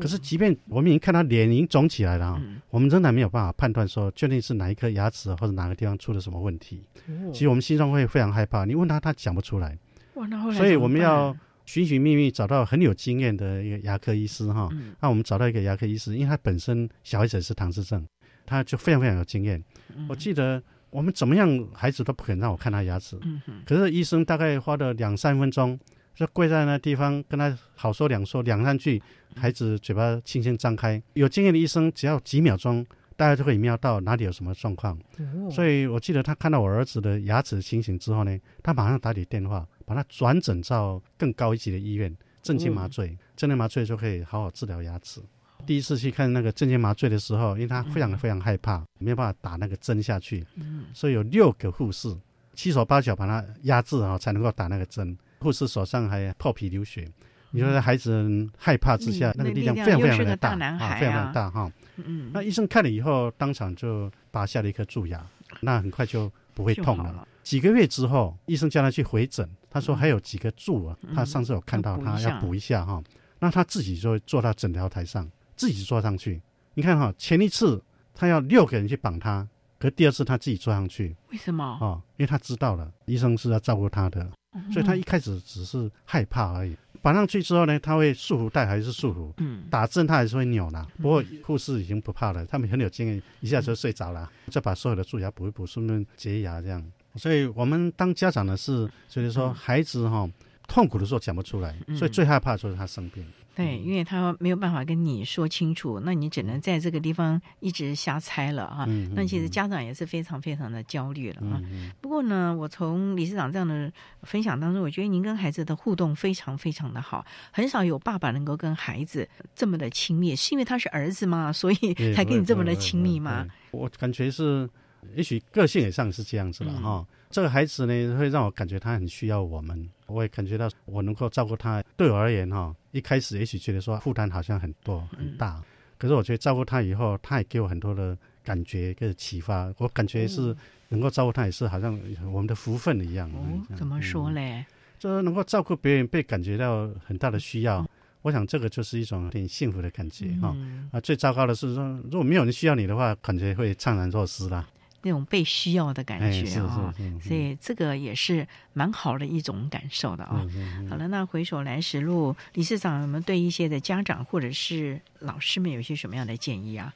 可是即便我们已经看他脸已经肿起来了哈、嗯我们仍然没有办法判断说究竟是哪一颗牙齿或者哪个地方出了什么问题。哦其实我们心中会非常害怕，你问他他讲不出来。哇，那后来所以我们要寻寻觅觅找到很有经验的一个牙科医师哈。嗯那我们找到一个牙科医师，因为他本身小孩子也是唐氏症，他就非常非常有经验。嗯我记得我们怎么样，孩子都不肯让我看他牙齿。可是医生大概花了两三分钟，就跪在那地方跟他好说两说两三句，孩子嘴巴轻轻张开。有经验的医生只要几秒钟，大家就可以瞄到哪里有什么状况。哦所以我记得他看到我儿子的牙齿的情形之后呢，他马上打你电话，把它转诊到更高一级的医院，镇静麻醉，镇静麻醉就可以好好治疗牙齿。第一次去看那个镇静麻醉的时候，因为他非常非常害怕，没有办法打那个针下去，嗯所以有六个护士七手八脚把他压制啊，才能够打那个针。护士手上还破皮流血，你说孩子害怕之下，嗯那个力量非常非常的大啊，非常非啊常大哈。嗯那医生看了以后，当场就拔下了一颗蛀牙，那很快就不会痛了。几个月之后，医生叫他去回诊，他说还有几个柱啊，嗯他上次有看到他要补一下哈。那他自己就坐到诊疗台上，自己坐上去。你看哈，前一次他要六个人去绑他，可第二次他自己坐上去为什么？哦，因为他知道了医生是要照顾他的，所以他一开始只是害怕而已。绑上去之后呢，他会束缚带还是束缚？嗯打针他还是会扭啦。不过护士已经不怕了，他们很有经验，一下就睡着了，再把所有的蛀牙补一补，顺便洁牙这样。所以我们当家长的是，就是说孩子哈、痛苦的时候讲不出来，嗯所以最害怕就是他生病。对，因为他没有办法跟你说清楚，那你只能在这个地方一直瞎猜了哈。嗯嗯那其实家长也是非常非常的焦虑了啊。嗯不过呢，我从理事长这样的分享当中，我觉得您跟孩子的互动非常非常的好，很少有爸爸能够跟孩子这么的亲密，是因为他是儿子吗？所以 *laughs* 才跟你这么的亲密吗？我感觉是，也许个性也上是这样子了嗯哈、这个孩子呢，会让我感觉他很需要我们，我也感觉到我能够照顾他。对我而言哈、一开始也许觉得说负担好像很多嗯很大，可是我觉得照顾他以后，他也给我很多的感觉跟启发。我感觉是能够照顾他，也是好像我们的福分一样。哦怎么说嘞？就是能够照顾别人，被感觉到很大的需要。我想这个就是一种挺幸福的感觉哈、嗯啊，最糟糕的是说，如果没有人需要你的话，感觉会怅然若失啦。那种被需要的感觉啊，所以这个也是蛮好的一种感受的啊。好了，那回首来时路，理事长，我们对一些的家长或者是老师们有些什么样的建议啊？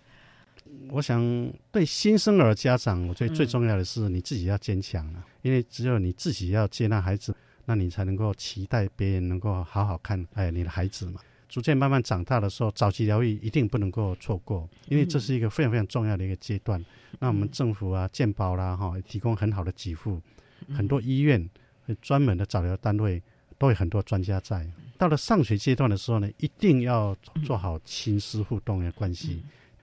我想对新生儿家长，我觉得最重要的是你自己要坚强啊，因为只有你自己要接纳孩子，那你才能够期待别人能够好好看哎你的孩子嘛。逐渐慢慢长大的时候，早期疗愈一定不能够错过，因为这是一个非常非常重要的一个阶段。那我们政府啊、健保啦哈，提供很好的给付，很多医院专门的早疗单位都有很多专家在。到了上学阶段的时候呢，一定要做好亲师互动的关系。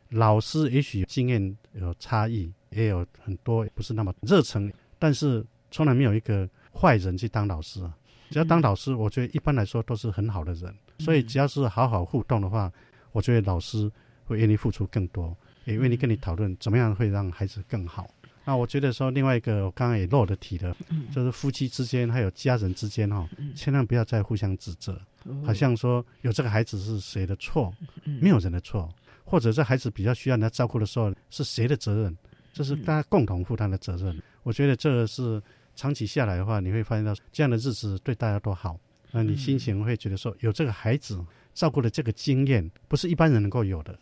老师也许经验有差异，也有很多不是那么热诚，但是从来没有一个坏人去当老师啊。只要当老师，我觉得一般来说都是很好的人。所以只要是好好互动的话，我觉得老师会愿意付出更多，也愿意跟你讨论怎么样会让孩子更好。那我觉得说另外一个，我刚刚也漏的提了，就是夫妻之间还有家人之间哈，千万不要再互相指责，好像说有这个孩子是谁的错，没有人的错。或者这孩子比较需要人家照顾的时候，是谁的责任？这是大家共同负担的责任。我觉得这个是长期下来的话，你会发现到这样的日子对大家都好。那你心情会觉得说，有这个孩子照顾的这个经验，不是一般人能够有的。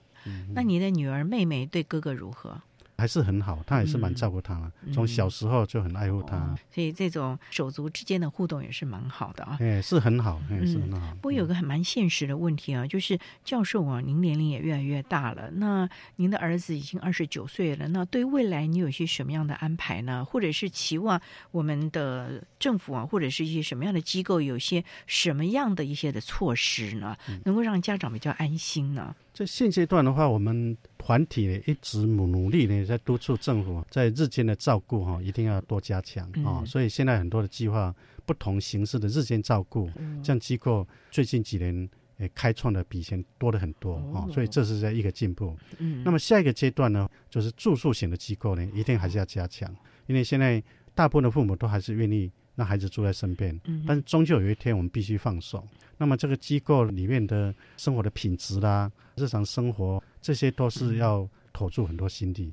那你的女儿妹妹对哥哥如何？还是很好，他也是蛮照顾他的，从小时候就很爱护他，所以这种手足之间的互动也是蛮好的啊。哎，是很好，哎，是很好。不过有个很蛮现实的问题啊，就是教授啊，您年龄也越来越大了，那您的儿子已经二十九岁了，那对未来你有些什么样的安排呢？或者是期望我们的政府啊，或者是一些什么样的机构，有些什么样的一些的措施呢，能够让家长比较安心呢？在现阶段的话，我们团体呢一直努努力呢，在督促政府在日间的照顾哈，一定要多加强啊。所以现在很多的计划，不同形式的日间照顾，这样机构最近几年也开创的比以前多了很多啊。所以这是在一个进步。嗯。那么下一个阶段呢，就是住宿型的机构呢，一定还是要加强，因为现在大部分的父母都还是愿意让孩子住在身边，但是终究有一天我们必须放手。那么这个机构里面的生活的品质啦，日常生活这些都是要投注很多心力。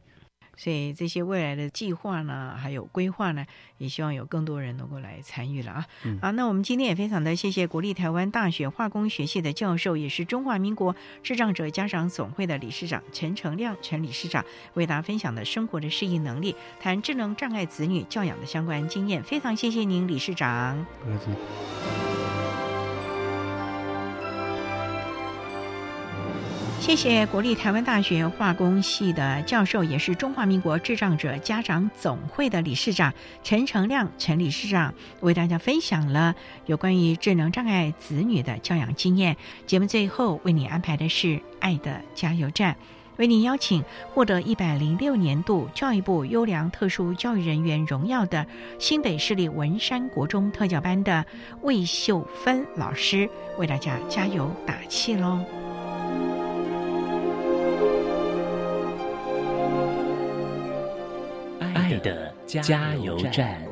所以这些未来的计划呢，还有规划呢，也希望有更多人能够来参与了啊！好，那我们今天也非常的谢谢国立台湾大学化工学系的教授，也是中华民国智障者家长总会的理事长陈成亮陈理事长，为大家分享的生活的适应能力，谈智能障碍子女教养的相关经验。非常谢谢您，理事长。不客气。谢谢国立台湾大学化工系的教授，也是中华民国智障者家长总会的理事长陈成亮陈理事长，为大家分享了有关于智能障碍子女的教养经验。节目最后为你安排的是爱的加油站，为你邀请获得一百零六年度教育部优良特殊教育人员荣耀的新北市立文山国中特教班的魏秀芬老师，为大家加油打气喽。爱的加油站。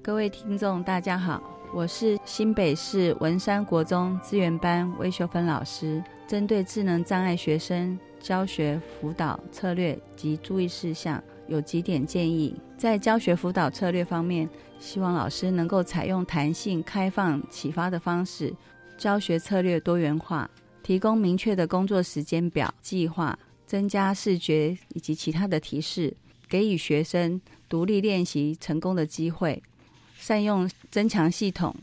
各位听众，大家好，我是新北市文山国中资源班魏秀芬老师。针对智能障碍学生教学辅导策略及注意事项，有几点建议。在教学辅导策略方面，希望老师能够采用弹性、开放、启发的方式。教学策略多元化，提供明确的工作时间表计划，增加视觉以及其他的提示，给予学生独立练习成功的机会，善用增强系统，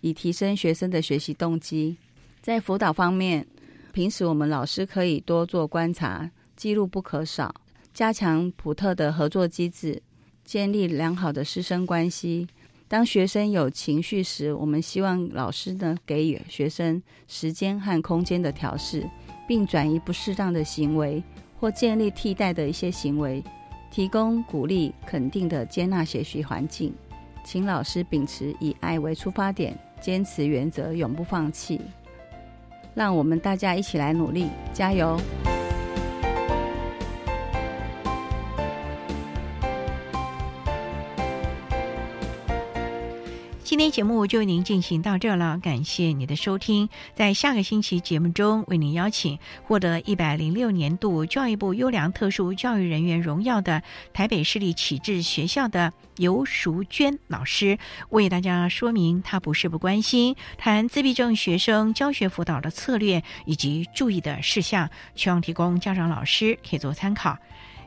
以提升学生的学习动机。在辅导方面，平时我们老师可以多做观察，记录不可少，加强普特的合作机制，建立良好的师生关系。当学生有情绪时，我们希望老师呢给予学生时间和空间的调试，并转移不适当的行为，或建立替代的一些行为，提供鼓励、肯定的接纳学习环境。请老师秉持以爱为出发点，坚持原则，永不放弃。让我们大家一起来努力，加油！今天节目就为您进行到这了，感谢你的收听。在下个星期节目中，为您邀请获得一百零六年度教育部优良特殊教育人员荣耀的台北市立启智学校的尤淑娟老师，为大家说明她不是不关心，谈自闭症学生教学辅导的策略以及注意的事项，希望提供家长老师可以做参考。